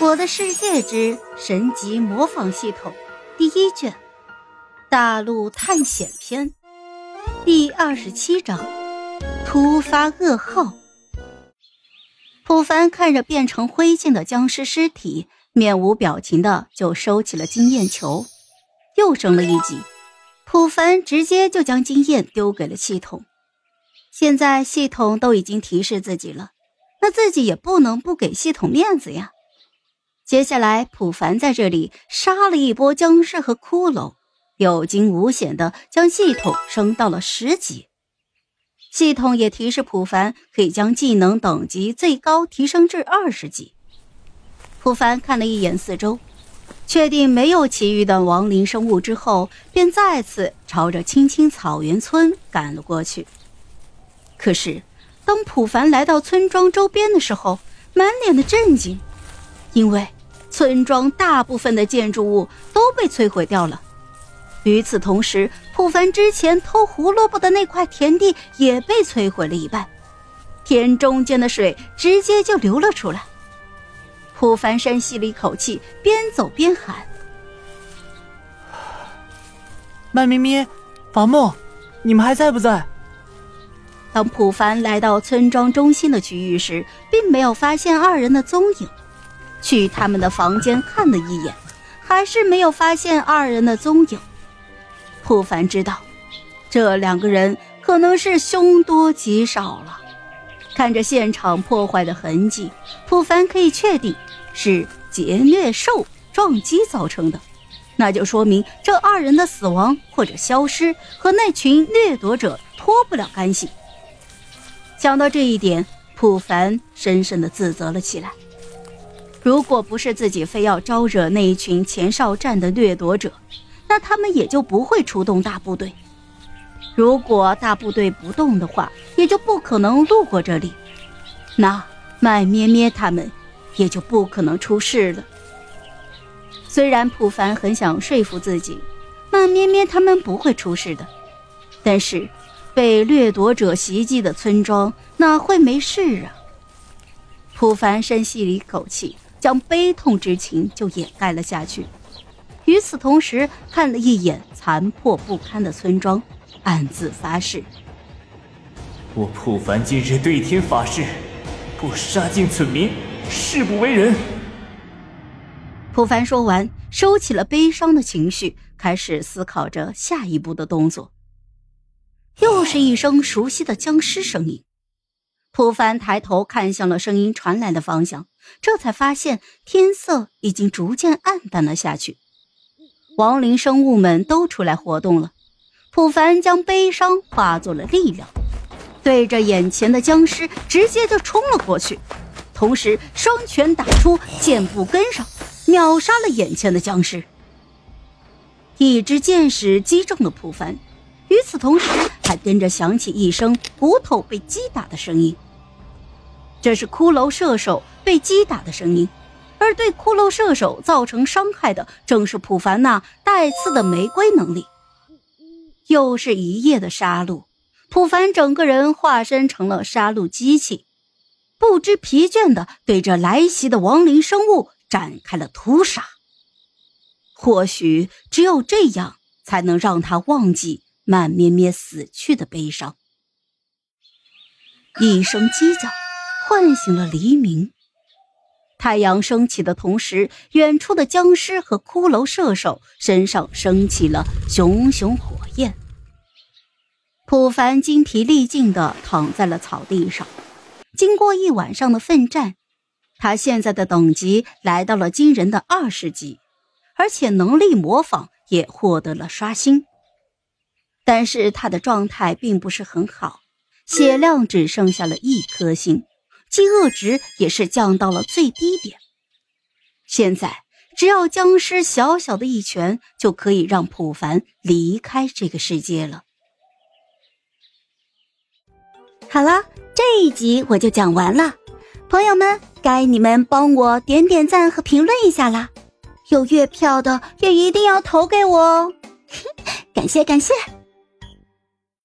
《我的世界之神级模仿系统》第一卷，大陆探险篇第二十七章：突发噩耗。普凡看着变成灰烬的僵尸尸体，面无表情的就收起了经验球，又升了一级。普凡直接就将经验丢给了系统。现在系统都已经提示自己了，那自己也不能不给系统面子呀。接下来，普凡在这里杀了一波僵尸和骷髅，有惊无险的将系统升到了十级。系统也提示普凡可以将技能等级最高提升至二十级。普凡看了一眼四周，确定没有其余的亡灵生物之后，便再次朝着青青草原村赶了过去。可是，当普凡来到村庄周边的时候，满脸的震惊，因为。村庄大部分的建筑物都被摧毁掉了。与此同时，普凡之前偷胡萝卜的那块田地也被摧毁了一半，田中间的水直接就流了出来。普凡深吸了一口气，边走边喊：“麦咪咪，法木，你们还在不在？”当普凡来到村庄中心的区域时，并没有发现二人的踪影。去他们的房间看了一眼，还是没有发现二人的踪影。普凡知道，这两个人可能是凶多吉少了。看着现场破坏的痕迹，普凡可以确定是劫掠兽撞击造成的，那就说明这二人的死亡或者消失和那群掠夺者脱不了干系。想到这一点，普凡深深的自责了起来。如果不是自己非要招惹那一群前哨站的掠夺者，那他们也就不会出动大部队。如果大部队不动的话，也就不可能路过这里，那麦咩咩他们也就不可能出事了。虽然普凡很想说服自己，麦咩咩他们不会出事的，但是被掠夺者袭击的村庄哪会没事啊？普凡深吸了一口气。将悲痛之情就掩盖了下去，与此同时，看了一眼残破不堪的村庄，暗自发誓：我普凡今日对天发誓，不杀尽村民，誓不为人。普凡说完，收起了悲伤的情绪，开始思考着下一步的动作。又是一声熟悉的僵尸声音。普凡抬头看向了声音传来的方向，这才发现天色已经逐渐暗淡了下去。亡灵生物们都出来活动了。普凡将悲伤化作了力量，对着眼前的僵尸直接就冲了过去，同时双拳打出，箭步跟上，秒杀了眼前的僵尸。一支箭矢击中了普凡。与此同时，还跟着响起一声骨头被击打的声音。这是骷髅射手被击打的声音，而对骷髅射手造成伤害的，正是普凡那带刺的玫瑰能力。又是一夜的杀戮，普凡整个人化身成了杀戮机器，不知疲倦的对着来袭的亡灵生物展开了屠杀。或许只有这样，才能让他忘记。慢咩咩死去的悲伤，一声鸡叫唤醒了黎明。太阳升起的同时，远处的僵尸和骷髅射手身上升起了熊熊火焰。普凡精疲力尽的躺在了草地上。经过一晚上的奋战，他现在的等级来到了惊人的二十级，而且能力模仿也获得了刷新。但是他的状态并不是很好，血量只剩下了一颗星，饥饿值也是降到了最低点。现在只要僵尸小小的一拳，就可以让普凡离开这个世界了。好了，这一集我就讲完了，朋友们，该你们帮我点点赞和评论一下啦！有月票的也一定要投给我哦，感 谢感谢。